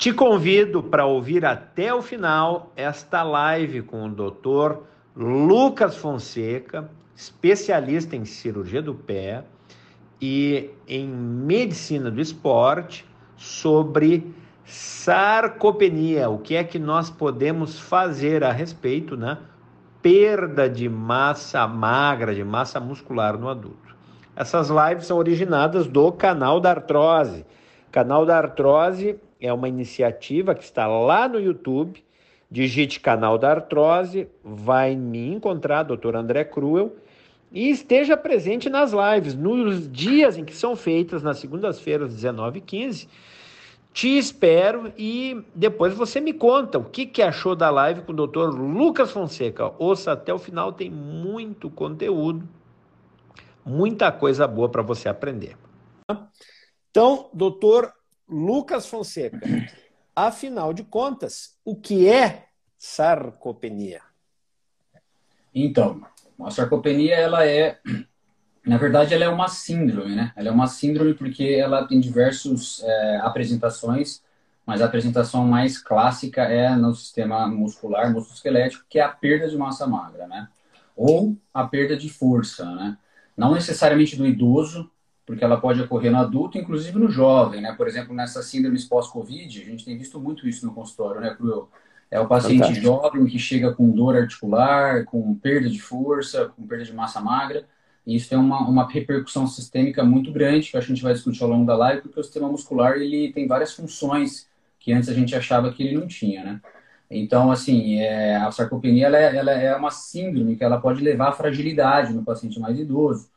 Te convido para ouvir até o final esta live com o Dr. Lucas Fonseca, especialista em cirurgia do pé e em medicina do esporte, sobre sarcopenia, o que é que nós podemos fazer a respeito, né? Perda de massa magra, de massa muscular no adulto. Essas lives são originadas do canal da artrose. Canal da artrose é uma iniciativa que está lá no YouTube. Digite canal da artrose, vai me encontrar, Dr. André Cruel, e esteja presente nas lives, nos dias em que são feitas, nas segundas-feiras, 19 e 15. Te espero e depois você me conta o que, que achou da live com o Dr. Lucas Fonseca. Ouça até o final, tem muito conteúdo, muita coisa boa para você aprender. Então, doutor Lucas Fonseca, afinal de contas, o que é sarcopenia? Então, a sarcopenia ela é, na verdade, ela é uma síndrome, né? Ela é uma síndrome porque ela tem diversas é, apresentações, mas a apresentação mais clássica é no sistema muscular, musculoesquelético, que é a perda de massa magra, né? Ou a perda de força, né? Não necessariamente do idoso, porque ela pode ocorrer no adulto, inclusive no jovem, né? Por exemplo, nessa síndrome pós-Covid, a gente tem visto muito isso no consultório, né, Cruel? É o paciente Fantástico. jovem que chega com dor articular, com perda de força, com perda de massa magra, e isso tem uma, uma repercussão sistêmica muito grande, que a gente vai discutir ao longo da live, porque o sistema muscular ele tem várias funções que antes a gente achava que ele não tinha, né? Então, assim, é, a sarcopenia ela é, ela é uma síndrome que ela pode levar à fragilidade no paciente mais idoso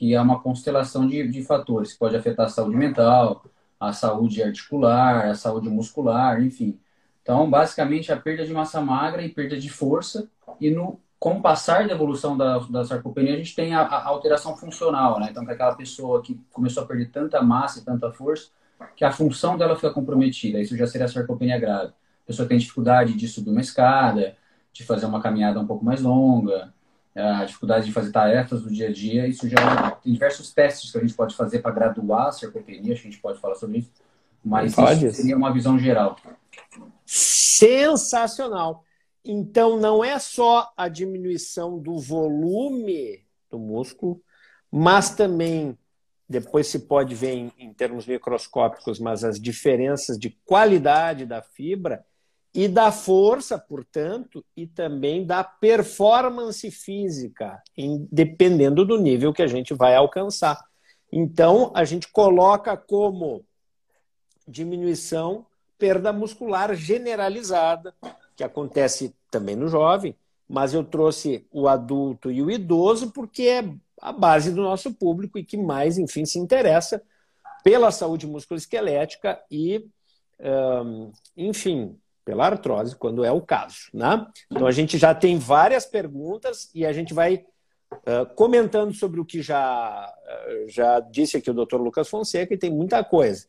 que é uma constelação de, de fatores que pode afetar a saúde mental, a saúde articular, a saúde muscular, enfim. Então, basicamente, a perda de massa magra e perda de força, e no com o passar da evolução da, da sarcopenia, a gente tem a, a alteração funcional, né? Então, que aquela pessoa que começou a perder tanta massa e tanta força, que a função dela fica comprometida. Isso já seria a sarcopenia grave. A pessoa tem dificuldade de subir uma escada, de fazer uma caminhada um pouco mais longa, a dificuldade de fazer tarefas do dia a dia, isso já tem diversos testes que a gente pode fazer para graduar a sarcopenia, a gente pode falar sobre isso, mas pode. isso seria uma visão geral. Sensacional! Então, não é só a diminuição do volume do músculo, mas também, depois se pode ver em, em termos microscópicos, mas as diferenças de qualidade da fibra e da força, portanto, e também da performance física, em, dependendo do nível que a gente vai alcançar. Então, a gente coloca como diminuição perda muscular generalizada, que acontece também no jovem, mas eu trouxe o adulto e o idoso porque é a base do nosso público e que mais, enfim, se interessa pela saúde musculoesquelética e, um, enfim, pela artrose, quando é o caso. Né? Então a gente já tem várias perguntas e a gente vai uh, comentando sobre o que já, uh, já disse aqui o doutor Lucas Fonseca, e tem muita coisa.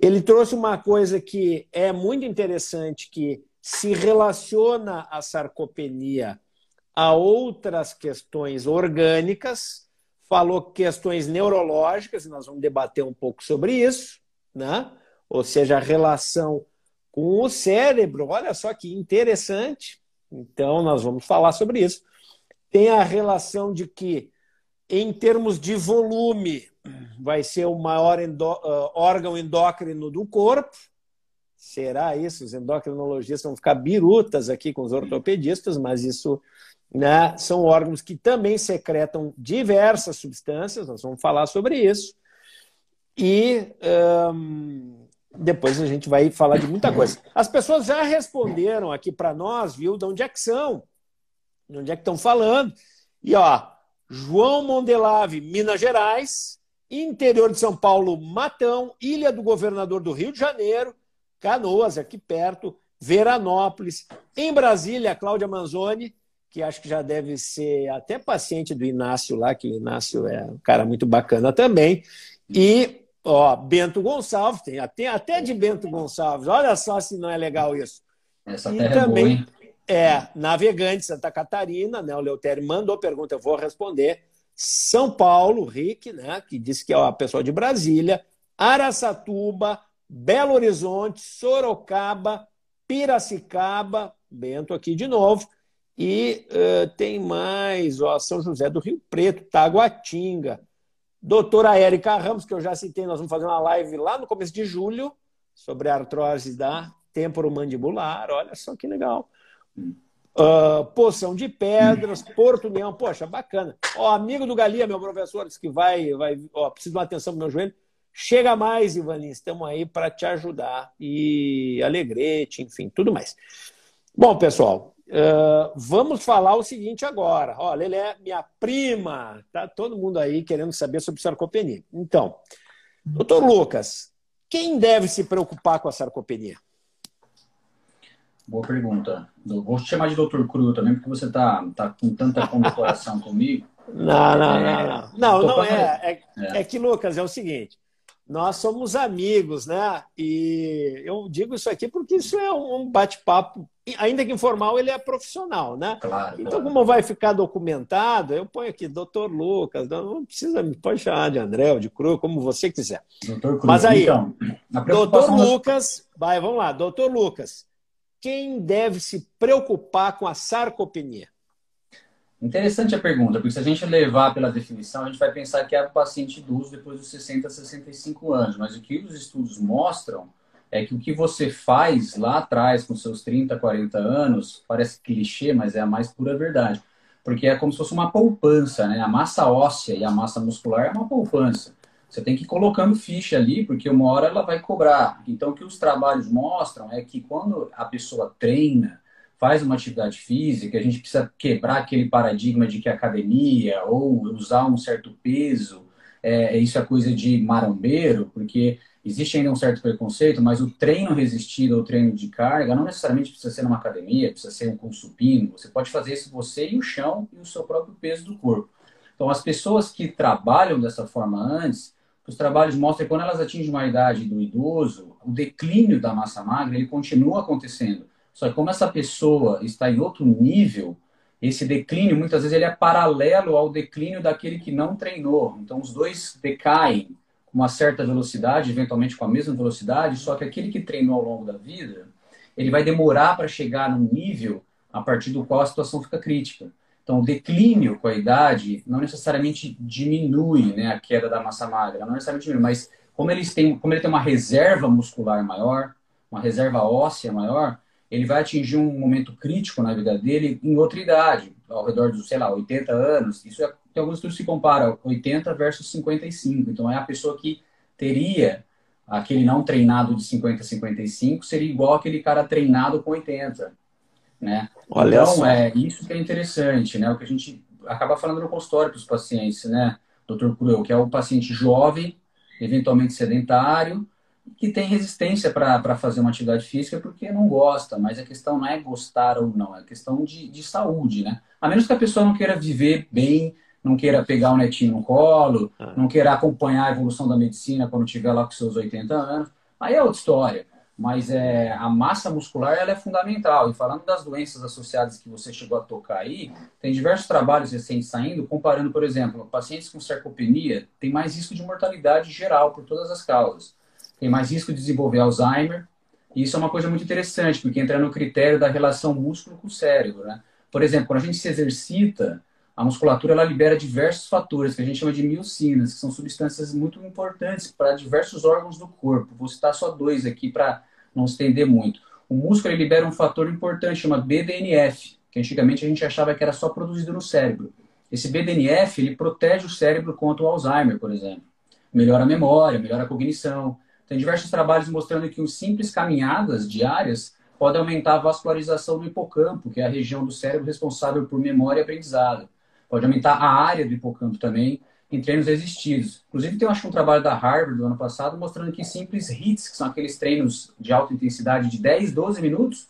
Ele trouxe uma coisa que é muito interessante, que se relaciona a sarcopenia a outras questões orgânicas, falou questões neurológicas, e nós vamos debater um pouco sobre isso, né? ou seja, a relação com o cérebro. Olha só que interessante. Então, nós vamos falar sobre isso. Tem a relação de que, em termos de volume, vai ser o maior uh, órgão endócrino do corpo. Será isso? Os endocrinologistas vão ficar birutas aqui com os ortopedistas, mas isso né, são órgãos que também secretam diversas substâncias, nós vamos falar sobre isso. E depois a gente vai falar de muita coisa. As pessoas já responderam aqui para nós, viu, de onde é que são, de onde é que estão falando. E ó, João Mondelave, Minas Gerais, interior de São Paulo, Matão, Ilha do Governador do Rio de Janeiro, Canoas, aqui perto, Veranópolis, em Brasília, Cláudia Manzoni, que acho que já deve ser até paciente do Inácio lá, que o Inácio é um cara muito bacana também. E Ó, Bento Gonçalves, tem até, até de Bento Gonçalves. Olha só se não é legal isso. Essa e também é, boa, é navegante Santa Catarina, né? O Leutério mandou pergunta, eu vou responder. São Paulo, Rick, né? Que disse que é a pessoa de Brasília, Araçatuba, Belo Horizonte, Sorocaba, Piracicaba, Bento aqui de novo, e uh, tem mais, ó, São José do Rio Preto, Taguatinga. Doutora Érica Ramos, que eu já citei, nós vamos fazer uma live lá no começo de julho sobre a artrose da temporomandibular. Olha só que legal. Uh, Poção de Pedras, Porto União, poxa, bacana. Ó, amigo do Galia, meu professor, disse que vai, vai ó, preciso de uma atenção pro meu joelho. Chega mais, Ivanin, estamos aí para te ajudar. E Alegrete, enfim, tudo mais. Bom, pessoal, uh, vamos falar o seguinte agora. Ó, Lelé, minha prima, tá todo mundo aí querendo saber sobre sarcopenia. Então, doutor Lucas, quem deve se preocupar com a sarcopenia? Boa pergunta. Vou te chamar de doutor Cru também, porque você tá, tá com tanta condecoração comigo. Não, não, é, não, não. Não, não é. É, é. é que, Lucas, é o seguinte. Nós somos amigos, né? E eu digo isso aqui porque isso é um bate-papo, ainda que informal, ele é profissional, né? Claro, então, como vai ficar documentado, eu ponho aqui doutor Lucas, não precisa, pode chamar de André ou de Cru, como você quiser. Cruz, Mas aí, então, doutor Lucas, vai, vamos lá, doutor Lucas, quem deve se preocupar com a sarcopenia? Interessante a pergunta, porque se a gente levar pela definição, a gente vai pensar que é o paciente idoso depois dos 60 a 65 anos. Mas o que os estudos mostram é que o que você faz lá atrás, com seus 30, 40 anos, parece clichê, mas é a mais pura verdade. Porque é como se fosse uma poupança, né? A massa óssea e a massa muscular é uma poupança. Você tem que ir colocando ficha ali, porque uma hora ela vai cobrar. Então, o que os trabalhos mostram é que quando a pessoa treina, faz uma atividade física, a gente precisa quebrar aquele paradigma de que academia ou usar um certo peso, é, isso é coisa de marombeiro, porque existe ainda um certo preconceito, mas o treino resistido ou treino de carga não necessariamente precisa ser numa academia, precisa ser um com supino. Você pode fazer isso você e o chão e o seu próprio peso do corpo. Então, as pessoas que trabalham dessa forma antes, os trabalhos mostram que quando elas atingem uma idade do idoso, o declínio da massa magra ele continua acontecendo. Só que como essa pessoa está em outro nível, esse declínio muitas vezes ele é paralelo ao declínio daquele que não treinou. Então os dois decaem com uma certa velocidade, eventualmente com a mesma velocidade, só que aquele que treinou ao longo da vida, ele vai demorar para chegar num nível a partir do qual a situação fica crítica. Então, o declínio com a idade não necessariamente diminui né, a queda da massa magra, não necessariamente diminui, mas como, eles têm, como ele tem uma reserva muscular maior, uma reserva óssea maior, ele vai atingir um momento crítico na vida dele em outra idade, ao redor dos, sei lá, 80 anos. Isso é, tem alguns estudos que comparam 80 versus 55. Então, é a pessoa que teria aquele não treinado de 50 a 55 seria igual aquele cara treinado com 80. Né? Olha então, só. é isso que é interessante, né? O que a gente acaba falando no consultório para os pacientes, né, doutor Cruel, que é o paciente jovem, eventualmente sedentário, que tem resistência para fazer uma atividade física porque não gosta, mas a questão não é gostar ou não, é questão de, de saúde, né? A menos que a pessoa não queira viver bem, não queira pegar o netinho no colo, ah. não queira acompanhar a evolução da medicina quando tiver lá com seus 80 anos, aí é outra história mas é, a massa muscular ela é fundamental. E falando das doenças associadas que você chegou a tocar aí, tem diversos trabalhos recentes saindo, comparando, por exemplo, pacientes com sarcopenia têm mais risco de mortalidade geral por todas as causas. Tem mais risco de desenvolver Alzheimer. E isso é uma coisa muito interessante, porque entra no critério da relação músculo com o cérebro. Né? Por exemplo, quando a gente se exercita, a musculatura ela libera diversos fatores que a gente chama de miocinas, que são substâncias muito importantes para diversos órgãos do corpo. Vou citar só dois aqui para não estender muito. O músculo ele libera um fator importante, chama BDNF, que antigamente a gente achava que era só produzido no cérebro. Esse BDNF ele protege o cérebro contra o Alzheimer, por exemplo. Melhora a memória, melhora a cognição. Tem diversos trabalhos mostrando que os simples caminhadas diárias podem aumentar a vascularização do hipocampo, que é a região do cérebro responsável por memória e aprendizado. Pode aumentar a área do hipocampo também em treinos resistidos. Inclusive, tem acho um trabalho da Harvard do ano passado mostrando que simples HIITs, que são aqueles treinos de alta intensidade de 10, 12 minutos,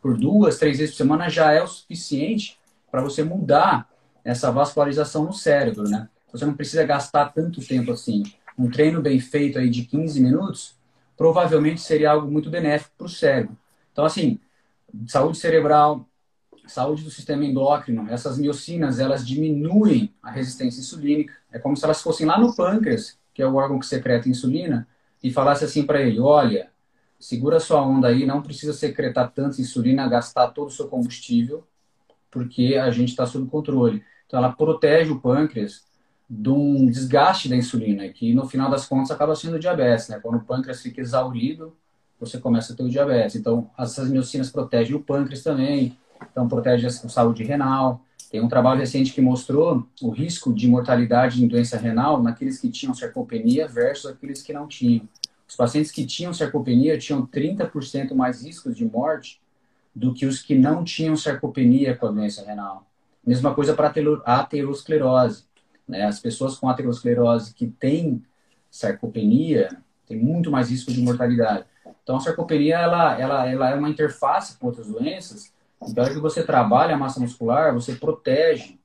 por duas, três vezes por semana, já é o suficiente para você mudar essa vascularização no cérebro, né? Você não precisa gastar tanto tempo assim. Um treino bem feito aí de 15 minutos, provavelmente seria algo muito benéfico para o cérebro. Então, assim, saúde cerebral, saúde do sistema endócrino, essas miocinas, elas diminuem a resistência insulínica. É como se elas fossem lá no pâncreas, que é o órgão que secreta insulina, e falasse assim para ele: olha, segura sua onda aí, não precisa secretar tanta insulina, gastar todo o seu combustível, porque a gente está sob controle. Então, ela protege o pâncreas de um desgaste da insulina, que no final das contas acaba sendo diabetes, né? Quando o pâncreas fica exaurido, você começa a ter o diabetes. Então, essas miocinas protegem o pâncreas também, então protege a saúde renal. Tem um trabalho recente que mostrou o risco de mortalidade em doença renal naqueles que tinham sarcopenia versus aqueles que não tinham. Os pacientes que tinham sarcopenia tinham 30% mais riscos de morte do que os que não tinham sarcopenia com a doença renal. Mesma coisa para a aterosclerose. Né? As pessoas com aterosclerose que têm sarcopenia têm muito mais risco de mortalidade. Então, a sarcopenia ela, ela, ela é uma interface com outras doenças. Então, que você trabalha a massa muscular, você protege,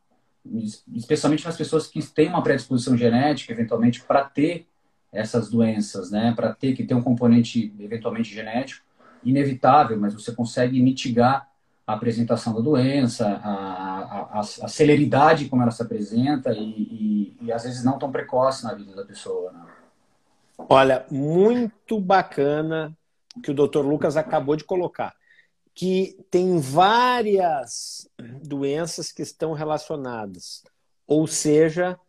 especialmente nas pessoas que têm uma predisposição genética, eventualmente, para ter essas doenças, né? Para ter que ter um componente eventualmente genético inevitável, mas você consegue mitigar a apresentação da doença, a, a, a celeridade como ela se apresenta e, e, e, às vezes não tão precoce na vida da pessoa. Né? Olha, muito bacana que o Dr. Lucas acabou de colocar, que tem várias doenças que estão relacionadas, ou seja,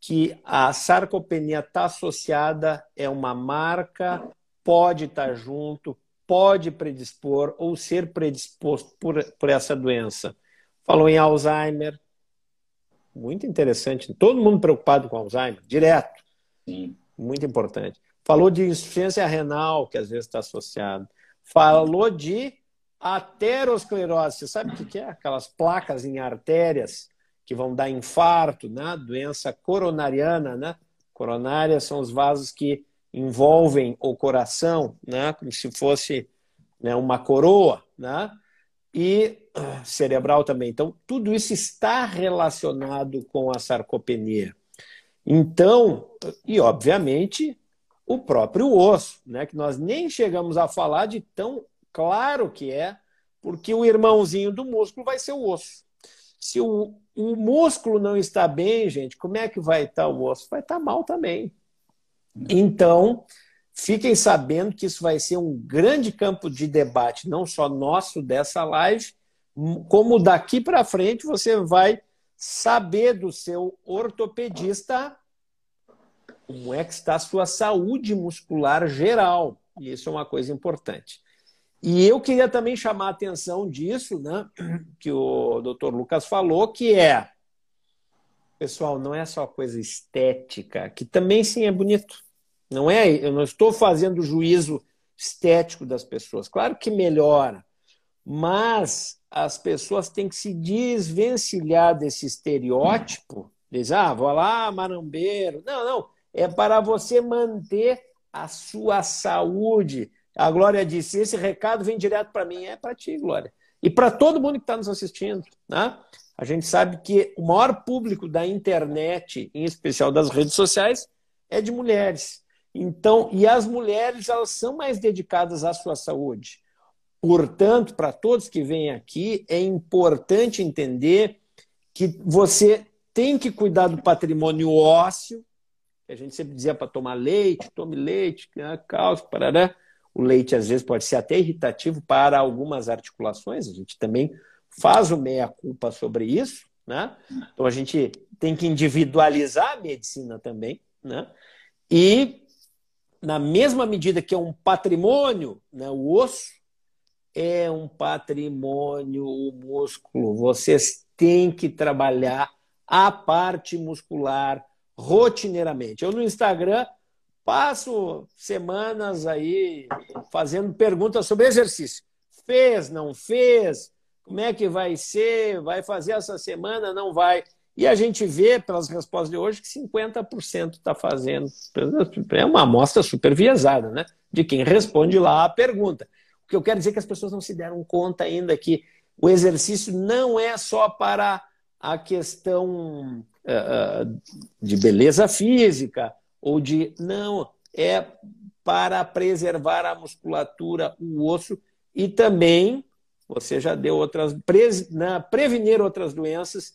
que a sarcopenia está associada, é uma marca, pode estar tá junto, pode predispor ou ser predisposto por, por essa doença. Falou em Alzheimer, muito interessante. Todo mundo preocupado com Alzheimer, direto. Sim. Muito importante. Falou de insuficiência renal, que às vezes está associado. Falou de aterosclerose. Você sabe o que é? Aquelas placas em artérias que vão dar infarto, né? doença coronariana, né? Coronárias são os vasos que envolvem o coração, né? como se fosse né, uma coroa, né? e cerebral também. Então, tudo isso está relacionado com a sarcopenia. Então, e obviamente, o próprio osso, né? que nós nem chegamos a falar de tão claro que é, porque o irmãozinho do músculo vai ser o osso. Se o, o músculo não está bem, gente, como é que vai estar o osso? Vai estar mal também. Então, fiquem sabendo que isso vai ser um grande campo de debate, não só nosso dessa live, como daqui para frente você vai saber do seu ortopedista como é que está a sua saúde muscular geral. E isso é uma coisa importante. E eu queria também chamar a atenção disso, né, que o doutor Lucas falou, que é, pessoal, não é só coisa estética, que também sim é bonito. Não é, eu não estou fazendo juízo estético das pessoas. Claro que melhora, mas as pessoas têm que se desvencilhar desse estereótipo. Diz, ah, vou lá, marambeiro. Não, não. É para você manter a sua saúde, a Glória disse: esse recado vem direto para mim. É para ti, Glória. E para todo mundo que está nos assistindo. Né? A gente sabe que o maior público da internet, em especial das redes sociais, é de mulheres. Então, e as mulheres elas são mais dedicadas à sua saúde. Portanto, para todos que vêm aqui, é importante entender que você tem que cuidar do patrimônio ósseo, que a gente sempre dizia para tomar leite, tome leite, né, cálcio, parará. O leite, às vezes, pode ser até irritativo para algumas articulações. A gente também faz o meia-culpa sobre isso. Né? Então, a gente tem que individualizar a medicina também. Né? E, na mesma medida que é um patrimônio, né, o osso é um patrimônio, o músculo. Vocês têm que trabalhar a parte muscular rotineiramente. Eu, no Instagram, Passo semanas aí fazendo perguntas sobre exercício. Fez, não fez? Como é que vai ser? Vai fazer essa semana? Não vai? E a gente vê pelas respostas de hoje que 50% está fazendo. É uma amostra super viesada, né? De quem responde lá a pergunta. O que eu quero dizer é que as pessoas não se deram conta ainda que o exercício não é só para a questão uh, de beleza física, ou de não, é para preservar a musculatura, o osso e também você já deu outras na, prevenir outras doenças,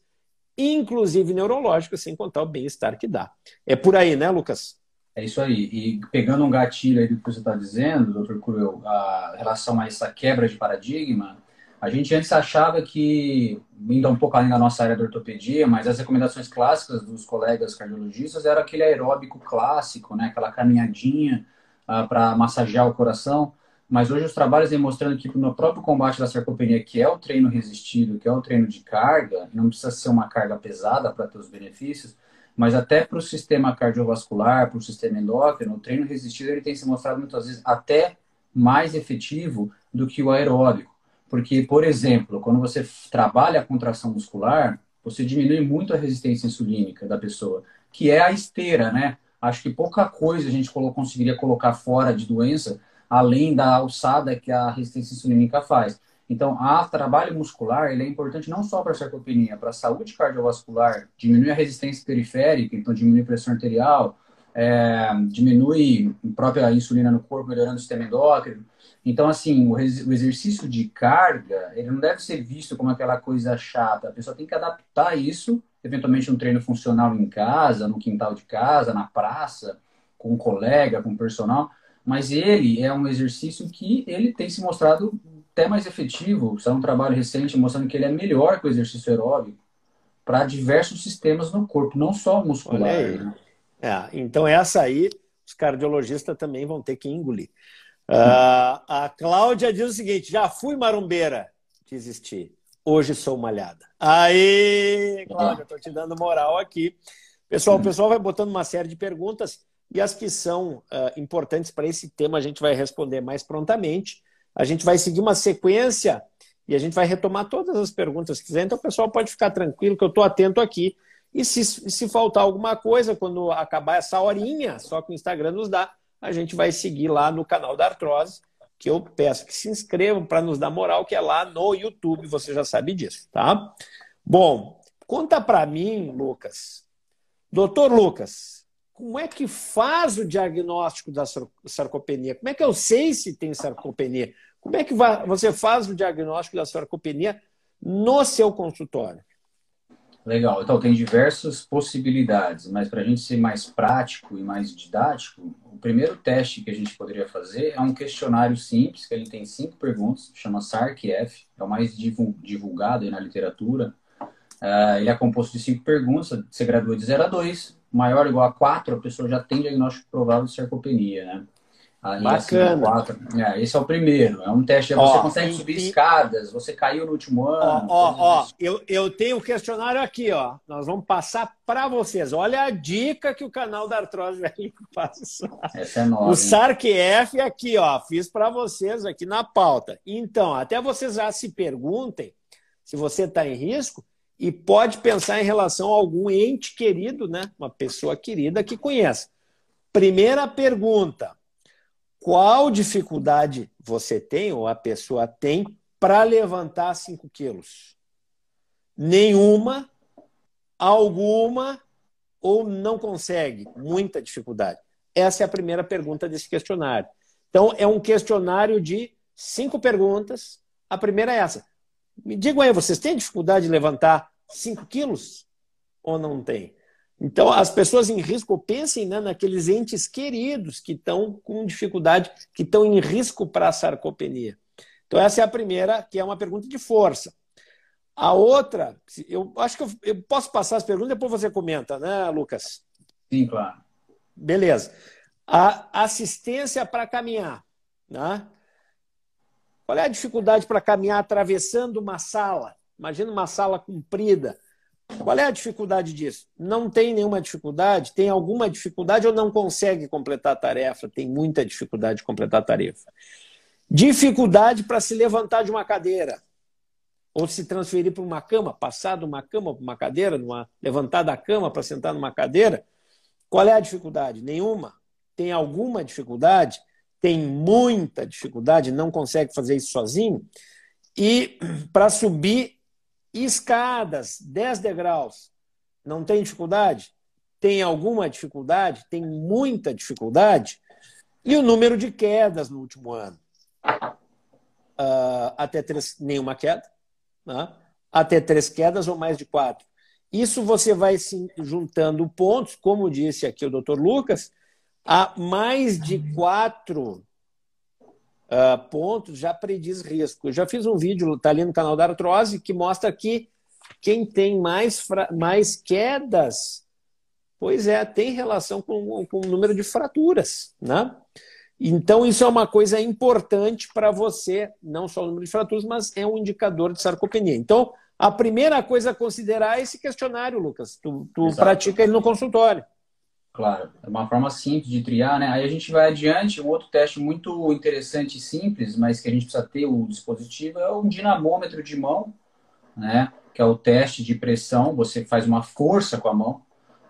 inclusive neurológicas, sem contar o bem-estar que dá. É por aí, né, Lucas? É isso aí. E pegando um gatilho aí do que você está dizendo, doutor Cruel, a relação a essa quebra de paradigma, a gente antes achava que, indo um pouco além da nossa área da ortopedia, mas as recomendações clássicas dos colegas cardiologistas era aquele aeróbico clássico, né? aquela caminhadinha uh, para massagear o coração. Mas hoje os trabalhos demonstrando que no próprio combate da sarcopenia, que é o treino resistido, que é o treino de carga, não precisa ser uma carga pesada para ter os benefícios, mas até para o sistema cardiovascular, para o sistema endócrino, o treino resistido ele tem se mostrado muitas vezes até mais efetivo do que o aeróbico. Porque, por exemplo, quando você trabalha a contração muscular, você diminui muito a resistência insulínica da pessoa, que é a esteira, né? Acho que pouca coisa a gente conseguiria colocar fora de doença além da alçada que a resistência insulínica faz. Então, o trabalho muscular ele é importante não só para a sarcopenia, para a saúde cardiovascular, diminui a resistência periférica, então diminui a pressão arterial, é, diminui a própria insulina no corpo, melhorando o sistema endócrino. Então, assim, o, o, exercício de carga, ele não deve ser visto como aquela coisa chata. A pessoa tem que adaptar isso, eventualmente um treino funcional em casa, no quintal de casa, na praça, com um colega, com um personal, mas ele é um exercício que ele tem se mostrado até mais efetivo. É um trabalho recente mostrando que ele é melhor que o exercício aeróbico para diversos sistemas no corpo, não só muscular. Né? É, então essa aí os cardiologistas também vão ter que engolir. Uh, a Cláudia diz o seguinte: já fui marumbeira, desisti. Hoje sou malhada. Aí, Cláudia, estou te dando moral aqui. Pessoal, o pessoal vai botando uma série de perguntas. E as que são uh, importantes para esse tema a gente vai responder mais prontamente. A gente vai seguir uma sequência e a gente vai retomar todas as perguntas que quiser. Então, o pessoal pode ficar tranquilo que eu estou atento aqui. E se, se faltar alguma coisa, quando acabar essa horinha, só que o Instagram nos dá, a gente vai seguir lá no canal da Artrose, que eu peço que se inscrevam para nos dar moral, que é lá no YouTube, você já sabe disso, tá? Bom, conta para mim, Lucas. Doutor Lucas, como é que faz o diagnóstico da sarcopenia? Como é que eu sei se tem sarcopenia? Como é que você faz o diagnóstico da sarcopenia no seu consultório? Legal, então tem diversas possibilidades, mas para a gente ser mais prático e mais didático, o primeiro teste que a gente poderia fazer é um questionário simples, que ele tem cinco perguntas, chama SARC-F, é o mais divulgado na literatura. Uh, ele é composto de cinco perguntas, você gradua de 0 a 2, maior ou igual a 4, a pessoa já tem diagnóstico provável de sarcopenia, né? Aí, Bacana. Assim, é, esse é o primeiro. É um teste. Ó, você consegue subir e... escadas. Você caiu no último ano. Ó, ó, ó eu, eu tenho o um questionário aqui, ó. Nós vamos passar para vocês. Olha a dica que o canal da Artrose Velho passa. Essa é nova. O SARC-F aqui, ó. Fiz para vocês aqui na pauta. Então, até vocês já se perguntem se você está em risco e pode pensar em relação a algum ente querido, né? Uma pessoa querida que conhece. Primeira pergunta: qual dificuldade você tem ou a pessoa tem para levantar 5 quilos? Nenhuma, alguma ou não consegue? Muita dificuldade. Essa é a primeira pergunta desse questionário. Então, é um questionário de cinco perguntas. A primeira é essa: me digam aí, vocês têm dificuldade de levantar 5 quilos ou não tem? Então, as pessoas em risco, pensem né, naqueles entes queridos que estão com dificuldade, que estão em risco para a sarcopenia. Então, essa é a primeira, que é uma pergunta de força. A outra, eu acho que eu, eu posso passar as perguntas, depois você comenta, né, Lucas? Sim, claro. Beleza. A assistência para caminhar. Né? Qual é a dificuldade para caminhar atravessando uma sala? Imagina uma sala comprida. Qual é a dificuldade disso? Não tem nenhuma dificuldade? Tem alguma dificuldade ou não consegue completar a tarefa? Tem muita dificuldade de completar a tarefa. Dificuldade para se levantar de uma cadeira ou se transferir para uma cama, passar de uma cama para uma cadeira, numa, levantar da cama para sentar numa cadeira. Qual é a dificuldade? Nenhuma. Tem alguma dificuldade? Tem muita dificuldade, não consegue fazer isso sozinho, e para subir escadas, 10 degraus, não tem dificuldade? Tem alguma dificuldade? Tem muita dificuldade? E o número de quedas no último ano? Uh, até três, nenhuma queda, né? até três quedas ou mais de quatro. Isso você vai se juntando pontos, como disse aqui o doutor Lucas, a mais de quatro uh, pontos já prediz risco. Eu já fiz um vídeo, está ali no canal da Artrose, que mostra que quem tem mais, mais quedas, pois é, tem relação com, com o número de fraturas, né? Então, isso é uma coisa importante para você, não só o número de fraturas, mas é um indicador de sarcopenia. Então, a primeira coisa a considerar é esse questionário, Lucas. Tu, tu pratica ele no consultório. Claro, é uma forma simples de triar, né? Aí a gente vai adiante, um outro teste muito interessante e simples, mas que a gente precisa ter o dispositivo, é o dinamômetro de mão, né? Que é o teste de pressão, você faz uma força com a mão,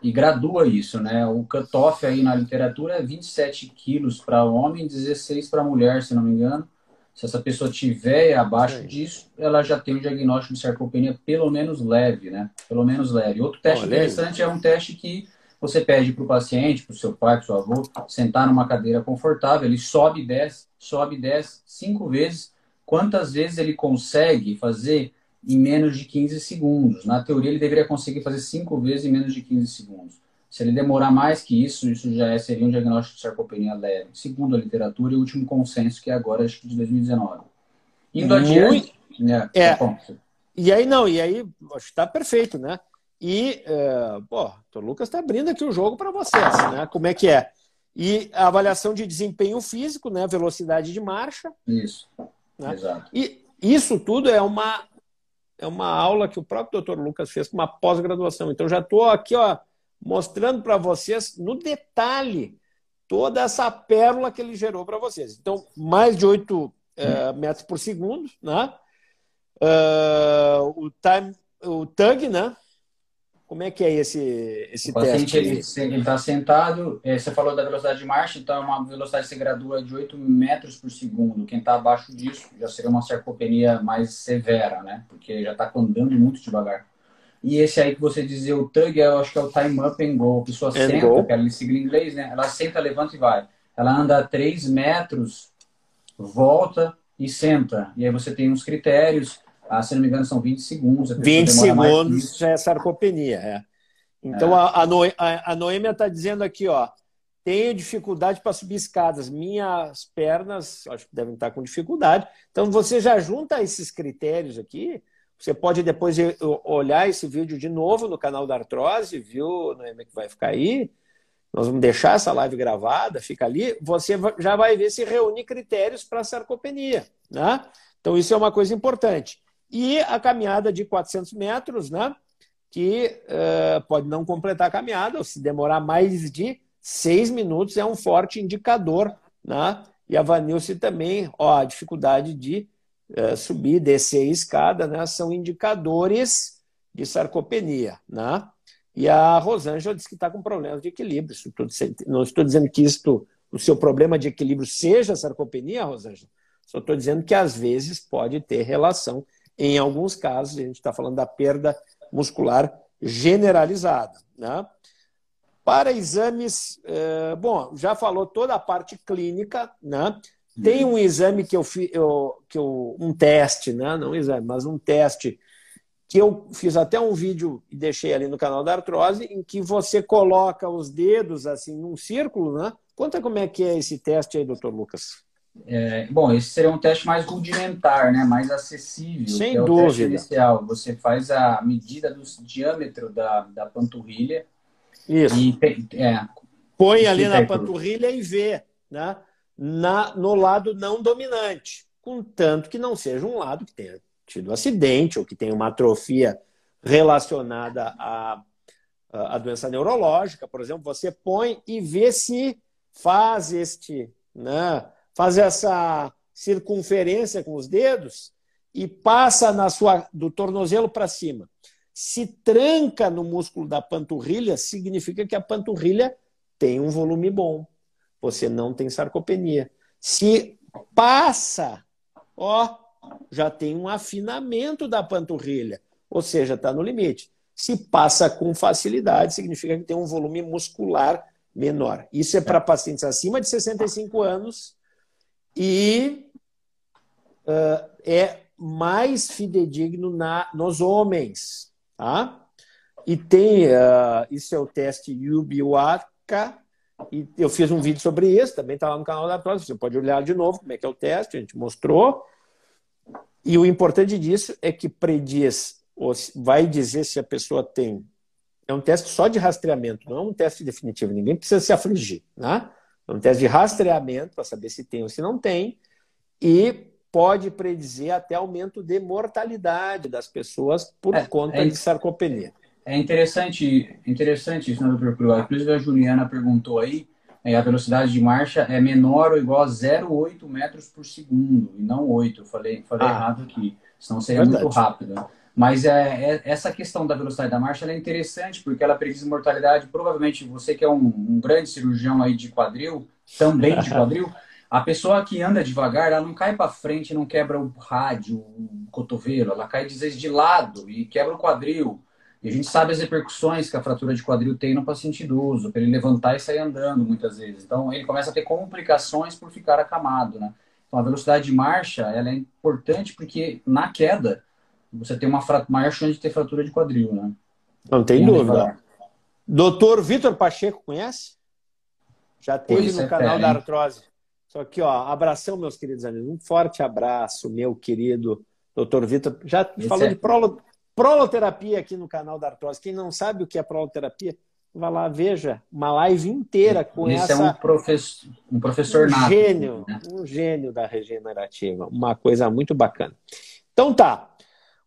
e gradua isso, né? O cutoff aí na literatura é 27 quilos para homem, 16 para mulher, se não me engano. Se essa pessoa tiver abaixo disso, ela já tem um diagnóstico de sarcopenia pelo menos leve, né? Pelo menos leve. Outro teste interessante é um teste que você pede para o paciente, para o seu pai, para o seu avô, sentar numa cadeira confortável, ele sobe e desce, sobe e desce cinco vezes. Quantas vezes ele consegue fazer em menos de 15 segundos. Na teoria, ele deveria conseguir fazer cinco vezes em menos de 15 segundos. Se ele demorar mais que isso, isso já é, seria um diagnóstico de sarcopenia leve, segundo a literatura e o último consenso, que é agora, acho que de 2019. Indo Muito... adiante. Né, é. E aí, não, e aí, acho que está perfeito, né? E, uh, pô, o Lucas está abrindo aqui o jogo para vocês, né? Como é que é? E a avaliação de desempenho físico, né? Velocidade de marcha. Isso. Né? Exato. E isso tudo é uma é uma aula que o próprio Dr. Lucas fez com uma pós-graduação. Então já estou aqui ó, mostrando para vocês no detalhe toda essa pérola que ele gerou para vocês. Então, mais de 8 uh, eh, metros por segundo, né? Uh, o time, o tug, né? Como é que é esse, esse o paciente, teste? Ele está sentado, é, você falou da velocidade de marcha, então é uma velocidade que se gradua de 8 metros por segundo. Quem está abaixo disso já seria uma sarcopenia mais severa, né? Porque já está andando muito devagar. E esse aí que você dizia, o tug, eu acho que é o time up and go. A pessoa and senta, go. aquela sigla em inglês, né? Ela senta, levanta e vai. Ela anda 3 metros, volta e senta. E aí você tem uns critérios ah, se não me engano, são 20 segundos. 20 segundos já é sarcopenia. É. Então, é. A, a, a Noêmia está dizendo aqui, ó, tenho dificuldade para subir escadas. Minhas pernas, acho que devem estar com dificuldade. Então, você já junta esses critérios aqui. Você pode depois olhar esse vídeo de novo no canal da Artrose, viu, Noêmia, que vai ficar aí. Nós vamos deixar essa live gravada, fica ali. Você já vai ver se reúne critérios para sarcopenia. Né? Então, isso é uma coisa importante. E a caminhada de 400 metros, né? que uh, pode não completar a caminhada, ou se demorar mais de seis minutos, é um forte indicador. Né? E a Vanilce também, ó, a dificuldade de uh, subir, descer a escada, né? são indicadores de sarcopenia. Né? E a Rosângela disse que está com problemas de equilíbrio. Não estou dizendo que isto, o seu problema de equilíbrio seja sarcopenia, Rosângela. Só estou dizendo que às vezes pode ter relação em alguns casos, a gente está falando da perda muscular generalizada. Né? Para exames, é, bom, já falou toda a parte clínica, né? Tem um exame que eu fiz, que eu, um teste, né? Não um exame, mas um teste que eu fiz até um vídeo e deixei ali no canal da artrose, em que você coloca os dedos assim num círculo, né? Conta como é que é esse teste aí, doutor Lucas. É, bom, esse seria um teste mais rudimentar, né? mais acessível. Sem é dúvida. inicial. Você faz a medida do diâmetro da, da panturrilha. Isso. E, é, Põe ali na panturrilha e vê né? na, no lado não dominante. Contanto que não seja um lado que tenha tido acidente ou que tenha uma atrofia relacionada à, à doença neurológica, por exemplo, você põe e vê se faz este. Né? Faz essa circunferência com os dedos e passa na sua do tornozelo para cima. Se tranca no músculo da panturrilha, significa que a panturrilha tem um volume bom. Você não tem sarcopenia. Se passa, ó, já tem um afinamento da panturrilha, ou seja, está no limite. Se passa com facilidade, significa que tem um volume muscular menor. Isso é para pacientes acima de 65 anos e uh, é mais fidedigno na, nos homens. Tá? E tem, uh, isso é o teste Yubiwaka, E eu fiz um vídeo sobre isso, também está lá no canal da artrose. Você pode olhar de novo como é que é o teste, a gente mostrou. E o importante disso é que prediz, vai dizer se a pessoa tem. É um teste só de rastreamento, não é um teste definitivo. Ninguém precisa se afligir. Né? É um teste de rastreamento para saber se tem ou se não tem. E pode predizer até aumento de mortalidade das pessoas por é, conta é, de sarcopenia. É interessante, interessante isso, né, doutor Cruz? Inclusive a Juliana perguntou aí, é, a velocidade de marcha é menor ou igual a 0,8 metros por segundo, e não 8. Eu falei, falei ah, errado aqui, senão seria verdade. muito rápido. Mas é, é, essa questão da velocidade da marcha é interessante, porque ela prediz mortalidade. Provavelmente você que é um, um grande cirurgião aí de quadril, também de quadril, a pessoa que anda devagar, ela não cai para frente, não quebra o rádio, o cotovelo, ela cai às vezes de lado e quebra o quadril. E a gente sabe as repercussões que a fratura de quadril tem no paciente idoso, para ele levantar e sair andando muitas vezes. Então ele começa a ter complicações por ficar acamado, né? Então a velocidade de marcha, ela é importante porque na queda você tem uma maior chance de ter fratura de quadril, né? Não tem dúvida. Doutor Vitor Pacheco, conhece? Já teve pois no é, canal da artrose. Só que, ó, abração, meus queridos amigos. Um forte abraço, meu querido doutor Vitor. Já Esse falou é... de prolo, proloterapia aqui no canal da Artrose. Quem não sabe o que é proloterapia, vá lá, veja uma live inteira com Esse essa. é um professor, um professor um nato, gênio, né? um gênio da regenerativa. Uma coisa muito bacana. Então tá.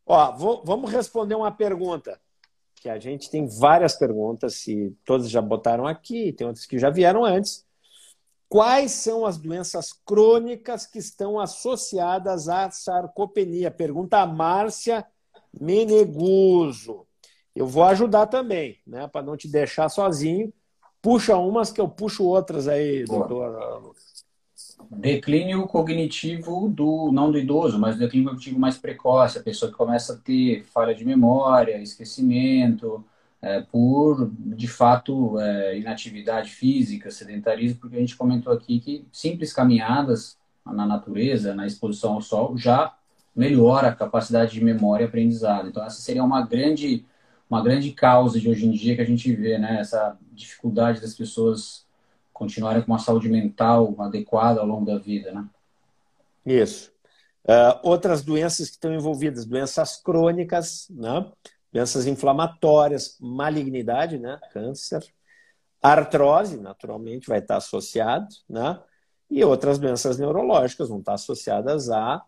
Ó, vou, vamos responder uma pergunta. Que a gente tem várias perguntas, e todos já botaram aqui, tem outras que já vieram antes. Quais são as doenças crônicas que estão associadas à sarcopenia? Pergunta a Márcia Meneguso. Eu vou ajudar também, né? Para não te deixar sozinho. Puxa umas que eu puxo outras aí, Boa. doutor. Declínio cognitivo do não do idoso, mas declínio cognitivo mais precoce, a pessoa que começa a ter falha de memória, esquecimento, é, por, de fato, é, inatividade física, sedentarismo, porque a gente comentou aqui que simples caminhadas na natureza, na exposição ao sol, já melhora a capacidade de memória e aprendizado. Então, essa seria uma grande, uma grande causa de hoje em dia que a gente vê, né? Essa dificuldade das pessoas continuarem com uma saúde mental adequada ao longo da vida, né? Isso. Uh, outras doenças que estão envolvidas, doenças crônicas, né? doenças inflamatórias, malignidade, né? câncer, artrose, naturalmente, vai estar associado, né? e outras doenças neurológicas vão estar associadas a,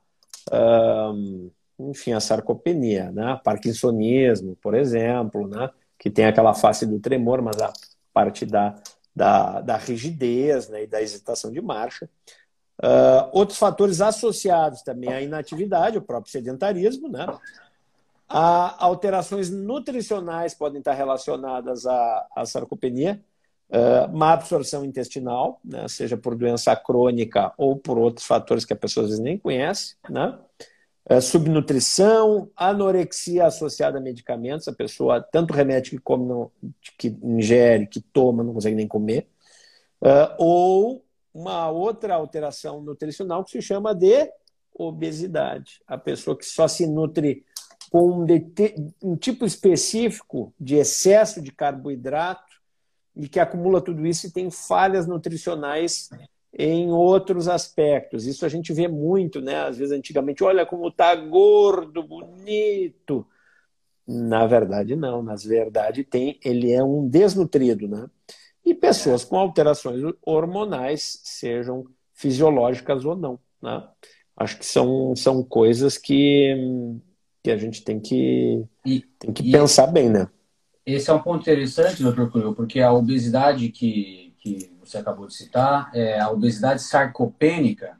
enfim, a sarcopenia, né? parkinsonismo, por exemplo, né? que tem aquela face do tremor, mas a parte da, da, da rigidez né? e da hesitação de marcha. Uh, outros fatores associados também à inatividade, o próprio sedentarismo, né? A alterações nutricionais podem estar relacionadas à, à sarcopenia, uh, má absorção intestinal, né, seja por doença crônica ou por outros fatores que a pessoa às vezes nem conhece, né? Uh, subnutrição, anorexia associada a medicamentos, a pessoa tanto remédio que come, não, que ingere, que toma, não consegue nem comer, uh, ou uma outra alteração nutricional que se chama de obesidade, a pessoa que só se nutre com um, um tipo específico de excesso de carboidrato e que acumula tudo isso e tem falhas nutricionais em outros aspectos. Isso a gente vê muito, né? Às vezes, antigamente, olha como tá gordo, bonito. Na verdade, não. Na verdade, tem, ele é um desnutrido, né? E pessoas com alterações hormonais, sejam fisiológicas ou não, né? Acho que são, são coisas que que a gente tem que, e, tem que pensar bem, né? Esse é um ponto interessante, doutor Curio, porque a obesidade que, que você acabou de citar, é a obesidade sarcopênica,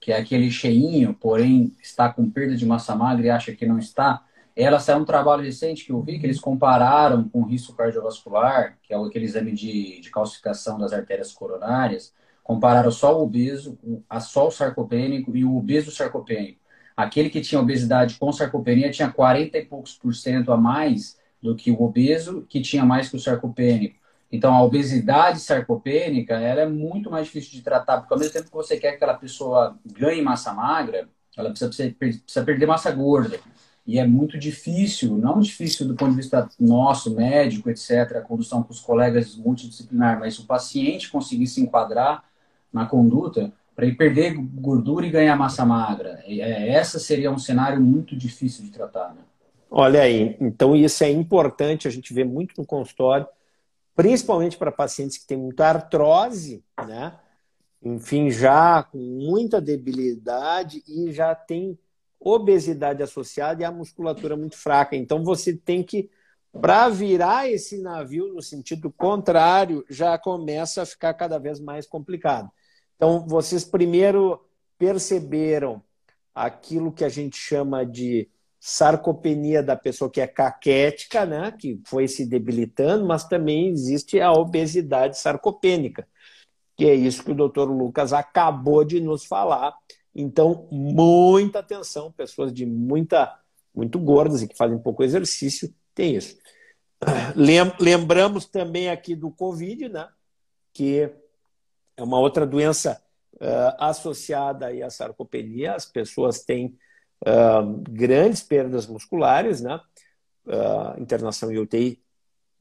que é aquele cheinho, porém está com perda de massa magra e acha que não está. Ela saiu um trabalho recente que eu vi, que eles compararam com o risco cardiovascular, que é aquele exame de, de calcificação das artérias coronárias, compararam só o obeso, a só o sarcopênico e o obeso sarcopênico. Aquele que tinha obesidade com sarcopenia tinha 40 e poucos por cento a mais do que o obeso, que tinha mais que o sarcopênico. Então, a obesidade sarcopênica ela é muito mais difícil de tratar, porque ao mesmo tempo que você quer que aquela pessoa ganhe massa magra, ela precisa, precisa perder massa gorda. E é muito difícil, não difícil do ponto de vista nosso, médico, etc., a condução com os colegas multidisciplinar, mas o paciente conseguir se enquadrar na conduta para ele perder gordura e ganhar massa magra. É, essa seria um cenário muito difícil de tratar. Né? Olha aí, então isso é importante, a gente vê muito no consultório, principalmente para pacientes que têm muita artrose, né? Enfim, já com muita debilidade e já tem obesidade associada e a musculatura muito fraca. Então você tem que, para virar esse navio no sentido contrário, já começa a ficar cada vez mais complicado. Então vocês primeiro perceberam aquilo que a gente chama de sarcopenia da pessoa que é caquética, né, que foi se debilitando, mas também existe a obesidade sarcopênica, que é isso que o doutor Lucas acabou de nos falar. Então, muita atenção, pessoas de muita, muito gordas e que fazem pouco exercício, tem isso. Lembramos também aqui do Covid, né, que é uma outra doença uh, associada à sarcopenia, as pessoas têm uh, grandes perdas musculares, né? Uh, internação em UTI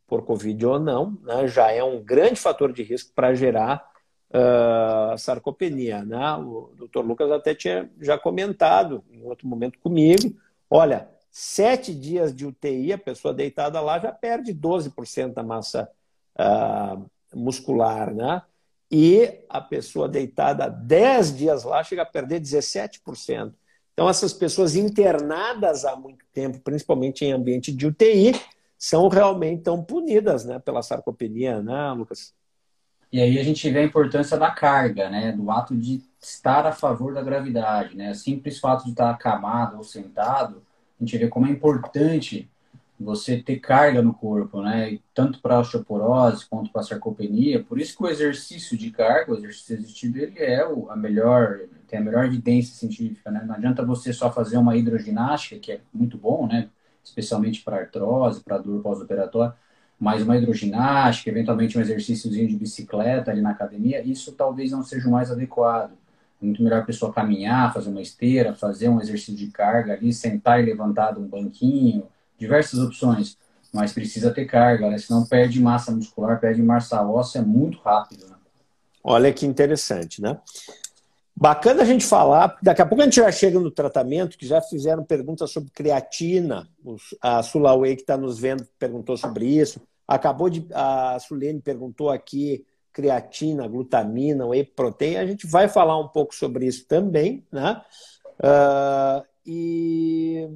por Covid ou não, né? já é um grande fator de risco para gerar uh, sarcopenia. Né? O doutor Lucas até tinha já comentado em outro momento comigo, olha, sete dias de UTI, a pessoa deitada lá já perde 12% da massa uh, muscular, né? E a pessoa deitada 10 dias lá chega a perder 17%. Então, essas pessoas internadas há muito tempo, principalmente em ambiente de UTI, são realmente tão punidas né, pela sarcopenia, né, Lucas? E aí a gente vê a importância da carga, né, do ato de estar a favor da gravidade, né? O simples fato de estar acamado ou sentado, a gente vê como é importante você ter carga no corpo, né? Tanto para osteoporose quanto para sarcopenia. Por isso que o exercício de carga, o exercício resistido, ele é a melhor, tem a melhor evidência científica, né? Não adianta você só fazer uma hidroginástica, que é muito bom, né? Especialmente para artrose, para dor pós-operatória, mas uma hidroginástica, eventualmente um exercíciozinho de bicicleta ali na academia, isso talvez não seja o mais adequado. Muito melhor a pessoa caminhar, fazer uma esteira, fazer um exercício de carga ali, sentar e levantar de um banquinho, diversas opções, mas precisa ter carga, né? senão perde massa muscular, perde massa óssea muito rápido. Né? Olha que interessante, né? Bacana a gente falar, daqui a pouco a gente já chega no tratamento, que já fizeram perguntas sobre creatina, a Sulaway que está nos vendo perguntou sobre isso, acabou de, a Sulene perguntou aqui creatina, glutamina, whey protein, a gente vai falar um pouco sobre isso também, né? Uh, e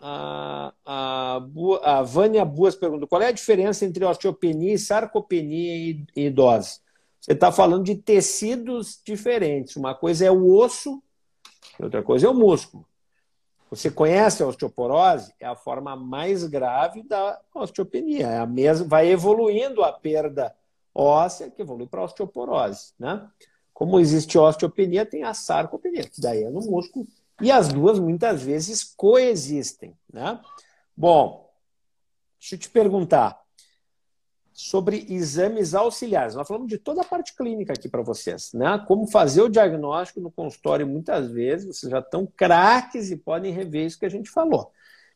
a, a, a Vânia Buas perguntou qual é a diferença entre osteopenia e sarcopenia em idosos. Você está falando de tecidos diferentes. Uma coisa é o osso, outra coisa é o músculo. Você conhece a osteoporose? É a forma mais grave da osteopenia. É a mesma, vai evoluindo a perda óssea, que evolui para a osteoporose. Né? Como existe osteopenia, tem a sarcopenia, que daí é no músculo e as duas muitas vezes coexistem. Né? Bom, deixa eu te perguntar sobre exames auxiliares. Nós falamos de toda a parte clínica aqui para vocês, né? Como fazer o diagnóstico no consultório muitas vezes, vocês já estão craques e podem rever isso que a gente falou.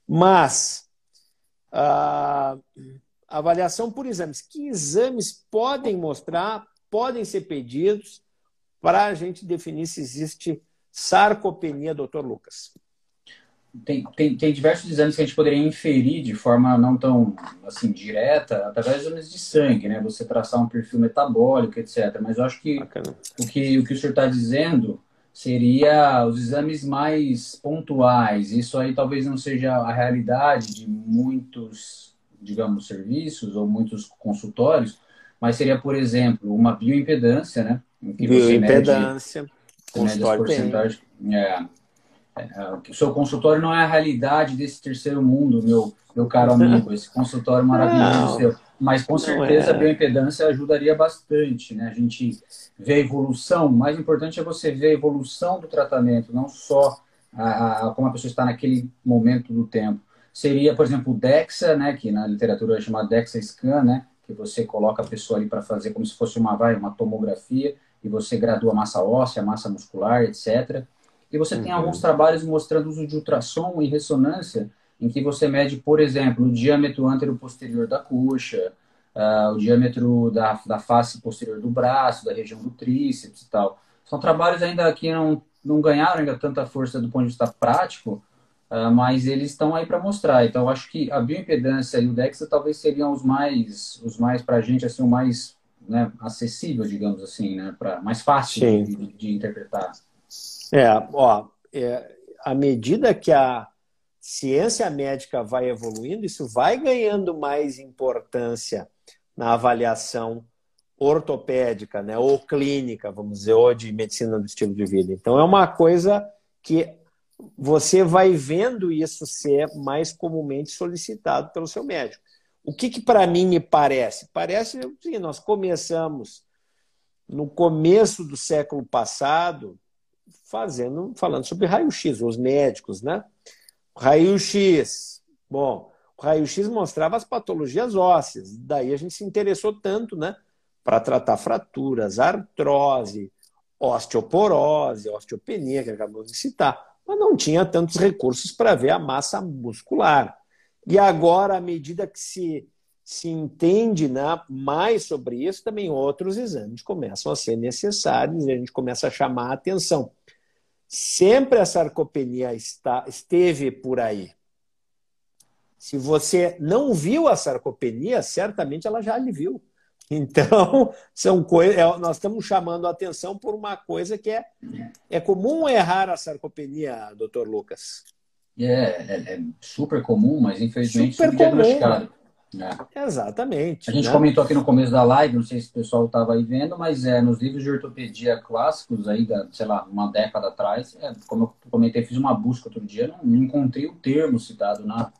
Mas a avaliação por exames, que exames podem mostrar, podem ser pedidos para a gente definir se existe sarcopenia, doutor Lucas? Tem, tem, tem, diversos exames que a gente poderia inferir de forma não tão assim direta, através de exames de sangue, né? Você traçar um perfil metabólico, etc. Mas eu acho que o que o, que o senhor está dizendo seria os exames mais pontuais. Isso aí talvez não seja a realidade de muitos, digamos, serviços ou muitos consultórios, mas seria, por exemplo, uma bioimpedância, né? Bioimpedância. Mede consultório porcentagem. É, é, o seu consultório não é a realidade desse terceiro mundo, meu, meu caro amigo, esse consultório maravilhoso não, seu. Mas com certeza é. a bioimpedância ajudaria bastante, né? A gente vê a evolução. O mais importante é você ver a evolução do tratamento, não só a, a, como a pessoa está naquele momento do tempo. Seria, por exemplo, o DEXA, né? Que na literatura é chamado DEXA Scan, né? Que você coloca a pessoa ali para fazer como se fosse uma, vai, uma tomografia e você gradua massa óssea, massa muscular, etc. E você uhum. tem alguns trabalhos mostrando uso de ultrassom e ressonância, em que você mede, por exemplo, o diâmetro antero-posterior da coxa, uh, o diâmetro da, da face posterior do braço, da região do tríceps e tal. São trabalhos ainda que não, não ganharam ainda tanta força do ponto de vista prático, uh, mas eles estão aí para mostrar. Então, acho que a bioimpedância e o DEXA talvez seriam os mais, os mais para a gente, assim, o mais né, acessível, digamos assim, né, para mais fácil de, de, interpretar. É, ó, é, à medida que a ciência médica vai evoluindo, isso vai ganhando mais importância na avaliação ortopédica, né, ou clínica, vamos dizer, ou de medicina do estilo de vida. Então é uma coisa que você vai vendo isso ser mais comumente solicitado pelo seu médico. O que, que para mim me parece? Parece que nós começamos no começo do século passado fazendo, falando sobre raio-x, os médicos, né? Raio-x. Bom, o raio-x mostrava as patologias ósseas. Daí a gente se interessou tanto, né? Para tratar fraturas, artrose, osteoporose, osteopenia, que acabamos de citar. Mas não tinha tantos recursos para ver a massa muscular. E agora, à medida que se, se entende né, mais sobre isso, também outros exames começam a ser necessários e a gente começa a chamar a atenção. Sempre a sarcopenia está, esteve por aí. Se você não viu a sarcopenia, certamente ela já lhe viu. Então, são coisas, é, nós estamos chamando a atenção por uma coisa que é, é comum errar a sarcopenia, doutor Lucas. É, é, é super comum, mas infelizmente super diagnosticado. É. Exatamente. A gente né? comentou aqui no começo da live, não sei se o pessoal estava aí vendo, mas é, nos livros de ortopedia clássicos, aí da, sei lá, uma década atrás, é, como eu comentei, fiz uma busca outro dia, não, não encontrei o termo citado na,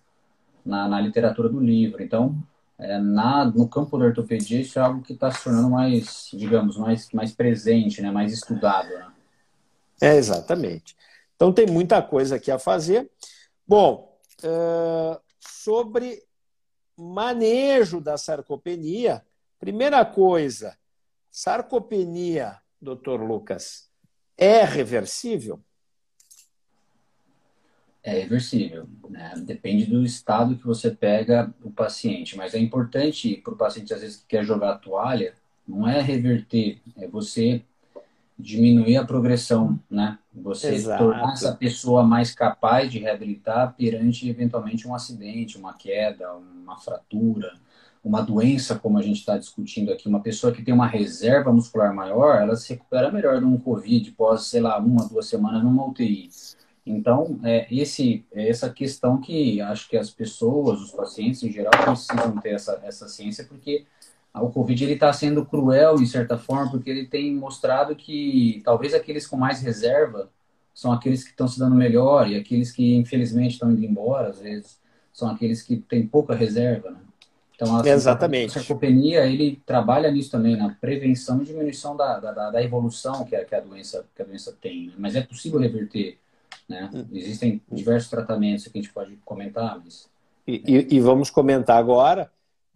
na, na literatura do livro. Então, é, na, no campo da ortopedia, isso é algo que está se tornando mais, digamos, mais, mais presente, né? mais estudado. Né? É, exatamente. Então, tem muita coisa aqui a fazer. Bom, uh, sobre manejo da sarcopenia, primeira coisa, sarcopenia, doutor Lucas, é reversível? É reversível. Né? Depende do estado que você pega o paciente. Mas é importante para o paciente, às vezes, que quer jogar a toalha, não é reverter, é você diminuir a progressão, né? Você Exato. tornar essa pessoa mais capaz de reabilitar perante eventualmente um acidente, uma queda, uma fratura, uma doença, como a gente está discutindo aqui. Uma pessoa que tem uma reserva muscular maior, ela se recupera melhor de um Covid pós, sei lá, uma, duas semanas numa UTI. Então, é, esse, é essa questão que acho que as pessoas, os pacientes em geral, precisam ter essa, essa ciência, porque o Covid ele está sendo cruel, em certa forma, porque ele tem mostrado que talvez aqueles com mais reserva são aqueles que estão se dando melhor e aqueles que, infelizmente, estão indo embora, às vezes, são aqueles que têm pouca reserva, né? Então, assim, Exatamente. a sarcopenia, ele trabalha nisso também, na prevenção e diminuição da, da, da evolução que a, que a, doença, que a doença tem. Né? Mas é possível reverter né? Hum. Existem diversos tratamentos que a gente pode comentar. Mas... E, e, e vamos comentar agora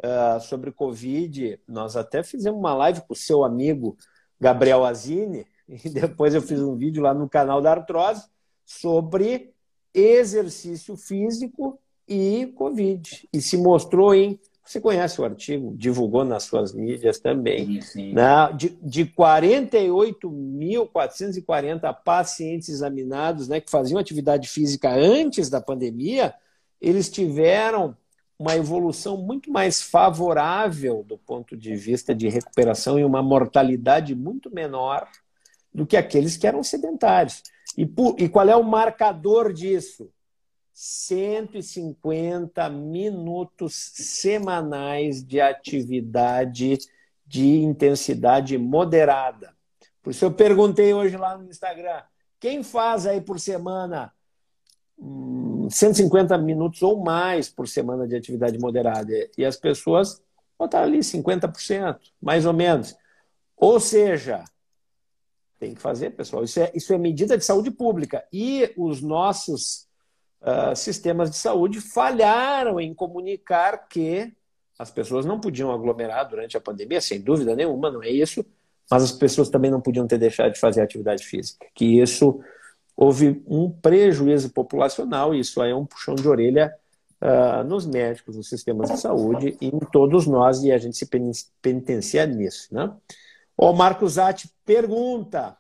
uh, sobre Covid. Nós até fizemos uma live com o seu amigo Gabriel Azini, e depois eu fiz um vídeo lá no canal da Artrose sobre exercício físico e Covid. E se mostrou em você conhece o artigo, divulgou nas suas mídias também. Sim, sim. Né? De, de 48.440 pacientes examinados né, que faziam atividade física antes da pandemia, eles tiveram uma evolução muito mais favorável do ponto de vista de recuperação e uma mortalidade muito menor do que aqueles que eram sedentários. E, por, e qual é o marcador disso? 150 minutos semanais de atividade de intensidade moderada. Por isso eu perguntei hoje lá no Instagram, quem faz aí por semana 150 hum, minutos ou mais por semana de atividade moderada? E as pessoas botaram ali 50%, mais ou menos. Ou seja, tem que fazer, pessoal. Isso é, isso é medida de saúde pública. E os nossos uh, sistemas de saúde falharam em comunicar que as pessoas não podiam aglomerar durante a pandemia, sem dúvida nenhuma, não é isso, mas as pessoas também não podiam ter deixado de fazer atividade física, que isso houve um prejuízo populacional, e isso aí é um puxão de orelha uh, nos médicos, nos sistemas de saúde, e em todos nós, e a gente se penitencia nisso. Né? O Marcos Zatti pergunta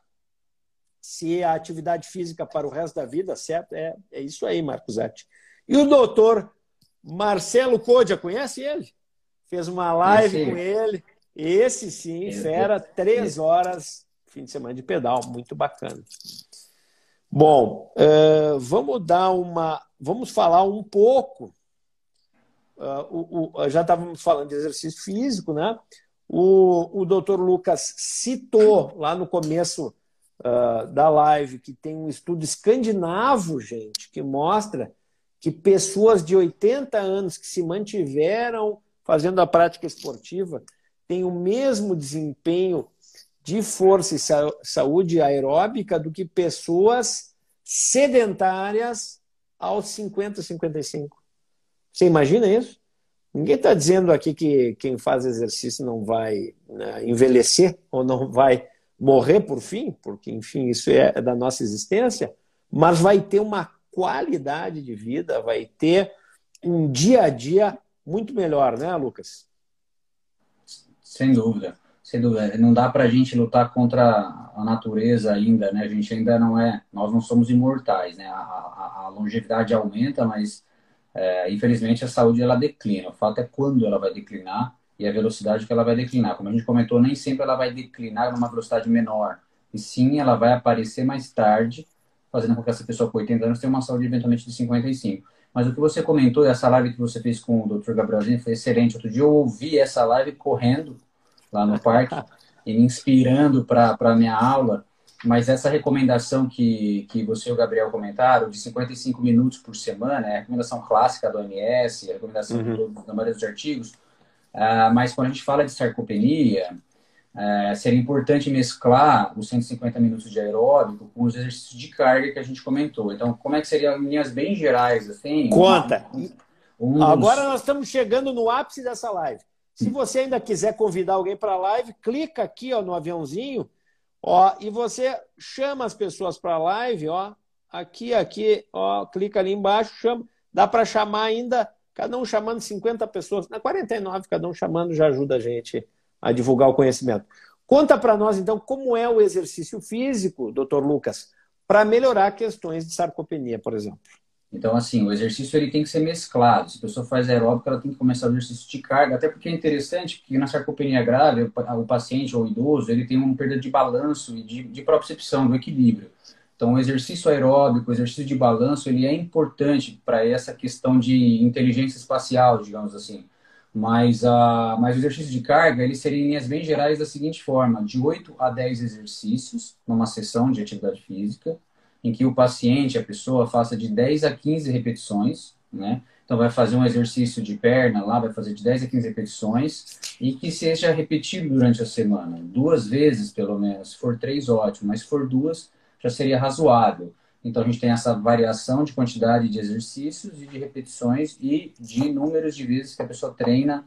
se a atividade física para o resto da vida, certo? É, é isso aí, Marcos Zatti. E o doutor Marcelo Codia, conhece ele? Fez uma live com ele. Esse sim, fera, três horas, fim de semana de pedal, muito bacana. Bom, uh, vamos dar uma. Vamos falar um pouco. Uh, o, o, já estávamos falando de exercício físico, né? O, o doutor Lucas citou lá no começo uh, da live que tem um estudo escandinavo, gente, que mostra que pessoas de 80 anos que se mantiveram fazendo a prática esportiva têm o mesmo desempenho de força e saúde aeróbica do que pessoas sedentárias aos 50, 55. Você imagina isso? Ninguém está dizendo aqui que quem faz exercício não vai né, envelhecer ou não vai morrer por fim, porque, enfim, isso é da nossa existência, mas vai ter uma qualidade de vida, vai ter um dia a dia muito melhor, né, Lucas? Sem dúvida, dúvida. Não dá para a gente lutar contra a natureza ainda, né? A gente ainda não é, nós não somos imortais, né? A, a, a longevidade aumenta, mas é, infelizmente a saúde ela declina. O fato é quando ela vai declinar e a velocidade que ela vai declinar. Como a gente comentou, nem sempre ela vai declinar numa velocidade menor. E sim, ela vai aparecer mais tarde, fazendo com que essa pessoa com 80 anos tenha uma saúde eventualmente de 55. Mas o que você comentou, essa live que você fez com o Dr. Gabrielzinho foi excelente. Outro dia eu ouvi essa live correndo lá no parque e me inspirando para a minha aula. Mas essa recomendação que, que você e o Gabriel comentaram, de 55 minutos por semana, é a recomendação clássica do OMS, a recomendação uhum. da maioria dos artigos, Uh, mas quando a gente fala de sarcopenia, uh, seria importante mesclar os 150 minutos de aeróbico com os exercícios de carga que a gente comentou. Então, como é que seria em linhas bem gerais? Assim, Conta! Um, um Agora nós estamos chegando no ápice dessa live. Se você ainda quiser convidar alguém para a live, clica aqui ó, no aviãozinho ó, e você chama as pessoas para a live. Ó, aqui, aqui, ó, clica ali embaixo, chama. Dá para chamar ainda cada um chamando 50 pessoas, na 49, cada um chamando já ajuda a gente a divulgar o conhecimento. Conta para nós, então, como é o exercício físico, doutor Lucas, para melhorar questões de sarcopenia, por exemplo. Então, assim, o exercício ele tem que ser mesclado. Se a pessoa faz aeróbico, ela tem que começar o exercício de carga, até porque é interessante que na sarcopenia grave, o paciente ou o idoso, ele tem uma perda de balanço e de, de propriocepção, do equilíbrio. Então, o exercício aeróbico, o exercício de balanço, ele é importante para essa questão de inteligência espacial, digamos assim. Mas, a, mas o exercício de carga, ele seria em linhas bem gerais da seguinte forma, de 8 a 10 exercícios numa sessão de atividade física, em que o paciente, a pessoa, faça de 10 a 15 repetições, né? Então, vai fazer um exercício de perna lá, vai fazer de 10 a 15 repetições e que seja repetido durante a semana, duas vezes pelo menos. Se for três, ótimo, mas se for duas, já seria razoável. Então, a gente tem essa variação de quantidade de exercícios e de repetições e de números de vezes que a pessoa treina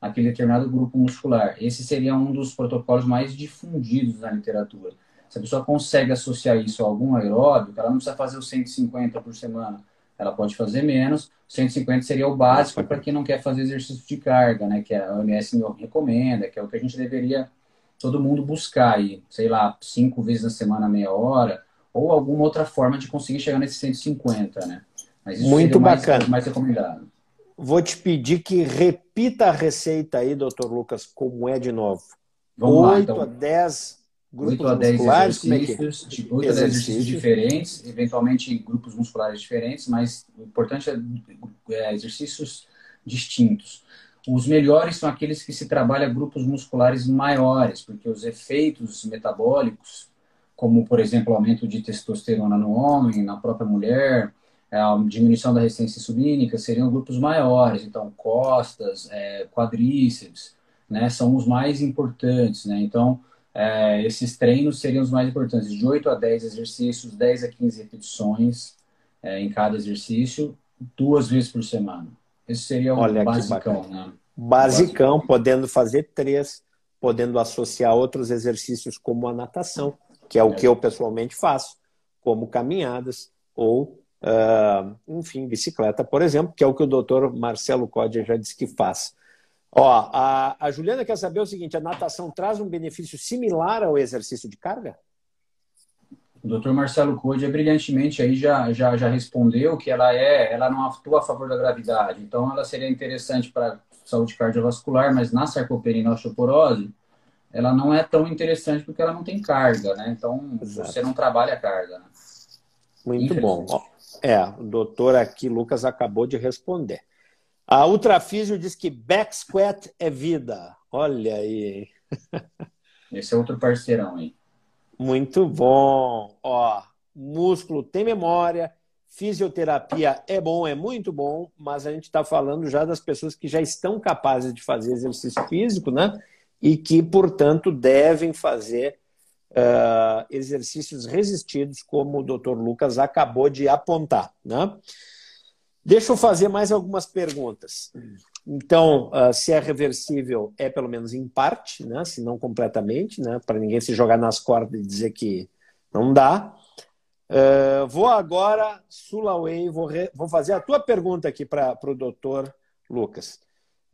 aquele determinado grupo muscular. Esse seria um dos protocolos mais difundidos na literatura. Se a pessoa consegue associar isso a algum aeróbico, ela não precisa fazer os 150 por semana. Ela pode fazer menos. 150 seria o básico para quem não quer fazer exercício de carga, né? Que a OMS recomenda, que é o que a gente deveria todo mundo buscar aí, sei lá, cinco vezes na semana, meia hora, ou alguma outra forma de conseguir chegar nesses 150, né? Mas isso Muito bacana. Mais, mais recomendado. Vou te pedir que repita a receita aí, doutor Lucas, como é de novo. Vamos 8 lá, então. a 10 grupos 8 a 10 musculares, exercícios, é que... 8 a 10 exercícios diferentes, eventualmente grupos musculares diferentes, mas o importante é, é exercícios distintos. Os melhores são aqueles que se trabalha grupos musculares maiores, porque os efeitos metabólicos, como por exemplo aumento de testosterona no homem, na própria mulher, é, a diminuição da resistência insulínica, seriam grupos maiores. Então, costas, é, quadríceps, né, são os mais importantes. Né? Então, é, esses treinos seriam os mais importantes, de 8 a 10 exercícios, 10 a 15 repetições é, em cada exercício, duas vezes por semana. Esse seria o Olha basicão, né? Basicão, podendo fazer três, podendo associar outros exercícios como a natação, que é o que eu pessoalmente faço, como caminhadas ou, uh, enfim, bicicleta, por exemplo, que é o que o doutor Marcelo Códia já disse que faz. Ó, a, a Juliana quer saber o seguinte: a natação traz um benefício similar ao exercício de carga? O doutor Marcelo Code brilhantemente aí já, já, já respondeu que ela é, ela não atua a favor da gravidade. Então, ela seria interessante para saúde cardiovascular, mas na sarcopenia e na osteoporose, ela não é tão interessante porque ela não tem carga, né? Então, Exato. você não trabalha a carga. Né? Muito bom. É, o doutor aqui, Lucas, acabou de responder. A Ultrafísio diz que back squat é vida. Olha aí. Esse é outro parceirão aí. Muito bom. Ó, músculo tem memória, fisioterapia é bom, é muito bom, mas a gente está falando já das pessoas que já estão capazes de fazer exercício físico, né? E que, portanto, devem fazer uh, exercícios resistidos, como o Dr. Lucas acabou de apontar, né? Deixa eu fazer mais algumas perguntas. Então, uh, se é reversível, é pelo menos em parte, né? se não completamente, né? para ninguém se jogar nas cordas e dizer que não dá. Uh, vou agora, Sulaway, vou, re... vou fazer a tua pergunta aqui para o doutor Lucas.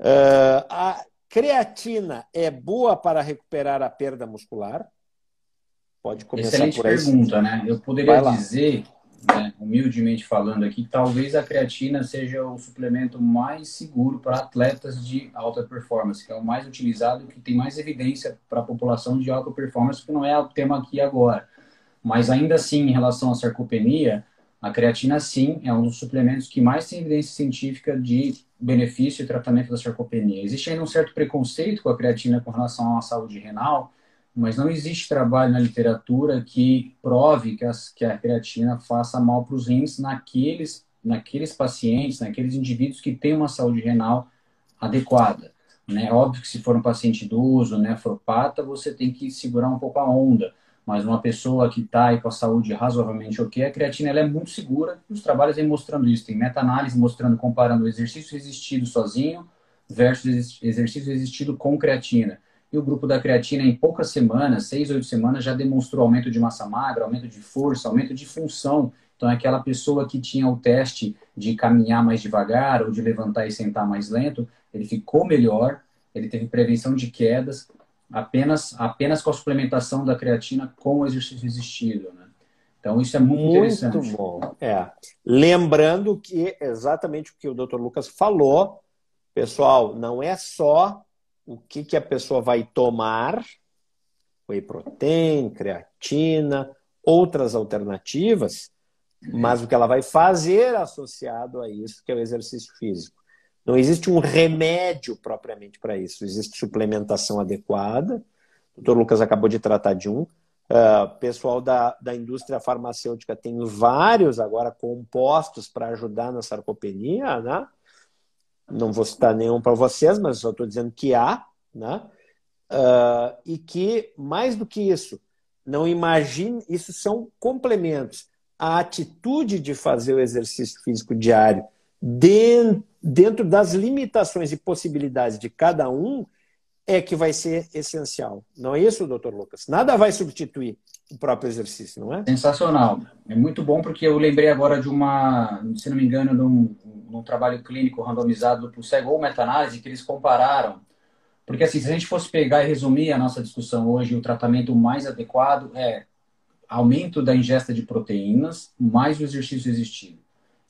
Uh, a creatina é boa para recuperar a perda muscular? Pode começar Excelente por aí. pergunta, né? Eu poderia dizer né, humildemente falando aqui, talvez a creatina seja o suplemento mais seguro para atletas de alta performance, que é o mais utilizado, que tem mais evidência para a população de alta performance, que não é o tema aqui agora. Mas ainda assim, em relação à sarcopenia, a creatina sim é um dos suplementos que mais tem evidência científica de benefício e tratamento da sarcopenia. Existe ainda um certo preconceito com a creatina com relação à saúde renal, mas não existe trabalho na literatura que prove que, as, que a creatina faça mal para os rins naqueles, naqueles pacientes, naqueles indivíduos que têm uma saúde renal adequada. Né? Óbvio que se for um paciente idoso, nefropata, você tem que segurar um pouco a onda, mas uma pessoa que está com a saúde razoavelmente ok, a creatina ela é muito segura os trabalhos vêm mostrando isso. Tem meta-análise mostrando, comparando o exercício resistido sozinho versus exercício resistido com creatina e o grupo da creatina, em poucas semanas, seis, oito semanas, já demonstrou aumento de massa magra, aumento de força, aumento de função. Então, é aquela pessoa que tinha o teste de caminhar mais devagar ou de levantar e sentar mais lento, ele ficou melhor, ele teve prevenção de quedas, apenas, apenas com a suplementação da creatina com o exercício resistido. Né? Então, isso é muito, muito interessante. Muito bom. É. Lembrando que exatamente o que o Dr. Lucas falou, pessoal, não é só o que, que a pessoa vai tomar, whey protein, creatina, outras alternativas, mas o que ela vai fazer associado a isso, que é o exercício físico. Não existe um remédio propriamente para isso, existe suplementação adequada. O doutor Lucas acabou de tratar de um. Uh, pessoal da, da indústria farmacêutica tem vários agora compostos para ajudar na sarcopenia, né? Não vou citar nenhum para vocês, mas só estou dizendo que há, né? Uh, e que, mais do que isso, não imagine, isso são complementos. A atitude de fazer o exercício físico diário dentro das limitações e possibilidades de cada um é que vai ser essencial. Não é isso, doutor Lucas? Nada vai substituir o próprio exercício, não é? Sensacional. É muito bom porque eu lembrei agora de uma, se não me engano, de um, num trabalho clínico randomizado por cego ou meta-análise, que eles compararam. Porque, assim, se a gente fosse pegar e resumir a nossa discussão hoje, o tratamento mais adequado é aumento da ingesta de proteínas mais o exercício resistido.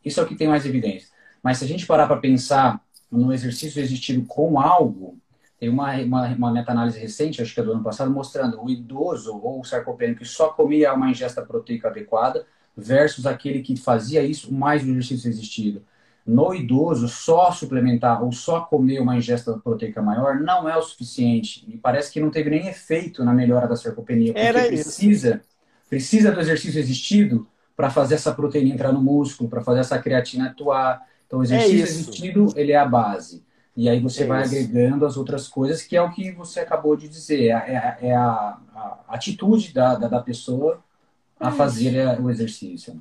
Isso é o que tem mais evidência. Mas se a gente parar para pensar no exercício resistido com algo, tem uma, uma, uma meta-análise recente, acho que é do ano passado, mostrando o idoso ou o sarcopênico que só comia uma ingesta proteica adequada versus aquele que fazia isso mais o exercício resistido no idoso, só suplementar ou só comer uma ingesta proteica maior não é o suficiente. E parece que não teve nem efeito na melhora da sarcopenia, porque Era precisa, isso. precisa do exercício resistido para fazer essa proteína entrar no músculo, para fazer essa creatina atuar. Então, o exercício é resistido, ele é a base. E aí você é vai isso. agregando as outras coisas, que é o que você acabou de dizer. É, é, é a, a, atitude da, da, da pessoa a é fazer o exercício. Né?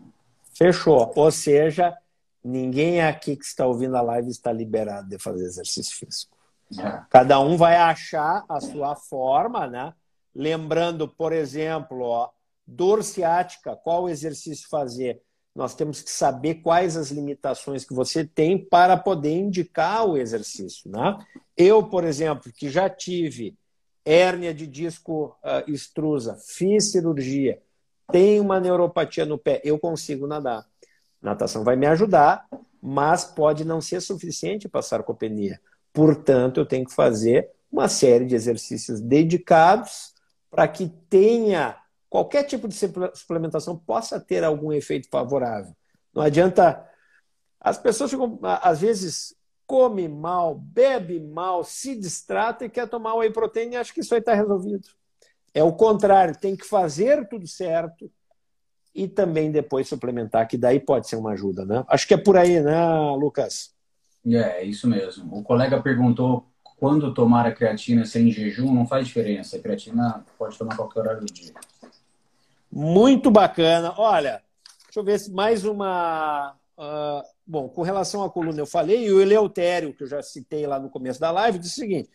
Fechou. Ou seja, Ninguém aqui que está ouvindo a live está liberado de fazer exercício físico. É. Cada um vai achar a sua forma, né? Lembrando, por exemplo, ó, Dor ciática, qual exercício fazer? Nós temos que saber quais as limitações que você tem para poder indicar o exercício. Né? Eu, por exemplo, que já tive hérnia de disco uh, extrusa, fiz cirurgia, tenho uma neuropatia no pé, eu consigo nadar. Natação vai me ajudar, mas pode não ser suficiente para sarcopenia. Portanto, eu tenho que fazer uma série de exercícios dedicados para que tenha qualquer tipo de suplementação possa ter algum efeito favorável. Não adianta. As pessoas ficam, às vezes, come mal, bebe mal, se distrata e quer tomar whey protein e acha que isso aí está resolvido. É o contrário, tem que fazer tudo certo e também depois suplementar, que daí pode ser uma ajuda, né? Acho que é por aí, né, Lucas? É, isso mesmo. O colega perguntou quando tomar a creatina sem jejum, não faz diferença. A creatina pode tomar qualquer horário do dia. Muito bacana. Olha, deixa eu ver se mais uma. Uh, bom, com relação à coluna eu falei, e o Eleutério, que eu já citei lá no começo da live, disse o seguinte: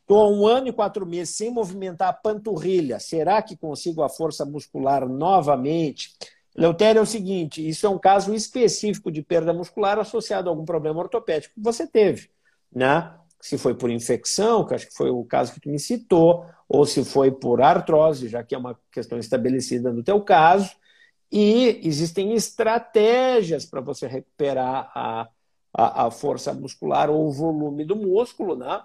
estou há um ano e quatro meses sem movimentar a panturrilha. Será que consigo a força muscular novamente? Eleutério é o seguinte: isso é um caso específico de perda muscular associado a algum problema ortopédico que você teve, né? Se foi por infecção, que acho que foi o caso que tu me citou, ou se foi por artrose, já que é uma questão estabelecida no teu caso, e existem estratégias para você recuperar a, a, a, força muscular ou o volume do músculo, né?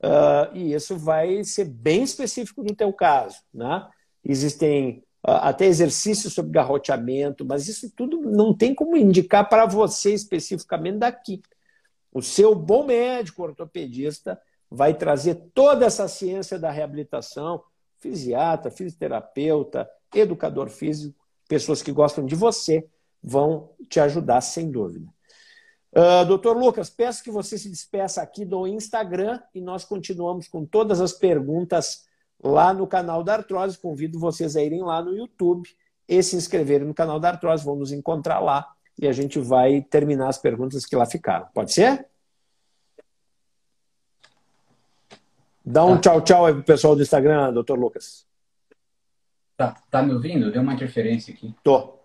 Uh, e isso vai ser bem específico no teu caso, né? Existem uh, até exercícios sobre garroteamento, mas isso tudo não tem como indicar para você especificamente daqui. O seu bom médico ortopedista vai trazer toda essa ciência da reabilitação, fisiatra, fisioterapeuta, educador físico, pessoas que gostam de você, vão te ajudar sem dúvida. Uh, Doutor Lucas, peço que você se despeça aqui do Instagram e nós continuamos com todas as perguntas lá no canal da Artrose. Convido vocês a irem lá no YouTube e se inscreverem no canal da Artrose. Vão nos encontrar lá e a gente vai terminar as perguntas que lá ficaram. Pode ser? Dá um tá. tchau, tchau aí pro pessoal do Instagram, doutor Lucas. Tá, tá me ouvindo? Deu uma interferência aqui. Tô.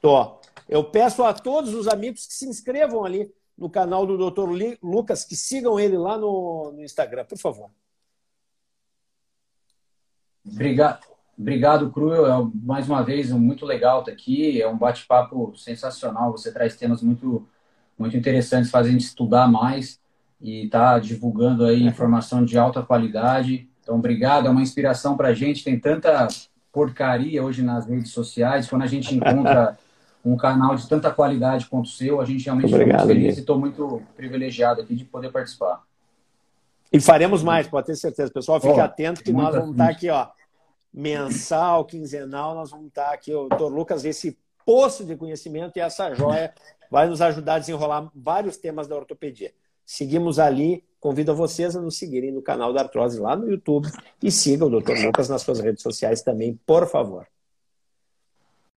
Tô. Eu peço a todos os amigos que se inscrevam ali no canal do doutor Lucas, que sigam ele lá no, no Instagram, por favor. Obrigado. Obrigado, Cruel. É, mais uma vez, muito legal estar aqui. É um bate-papo sensacional. Você traz temas muito, muito interessantes, fazendo estudar mais e está divulgando aí informação de alta qualidade. Então, obrigado, é uma inspiração para a gente. Tem tanta porcaria hoje nas redes sociais. Quando a gente encontra um canal de tanta qualidade quanto o seu, a gente realmente obrigado, fica muito feliz e estou muito privilegiado aqui de poder participar. E faremos mais, pode ter certeza. Pessoal, fique oh, atento que nós vamos estar aqui, ó, mensal, quinzenal, nós vamos estar aqui, o doutor Lucas, esse poço de conhecimento e essa joia vai nos ajudar a desenrolar vários temas da ortopedia. Seguimos ali. Convido vocês a nos seguirem no canal da Artrose lá no YouTube e sigam o Dr. Lucas nas suas redes sociais também, por favor.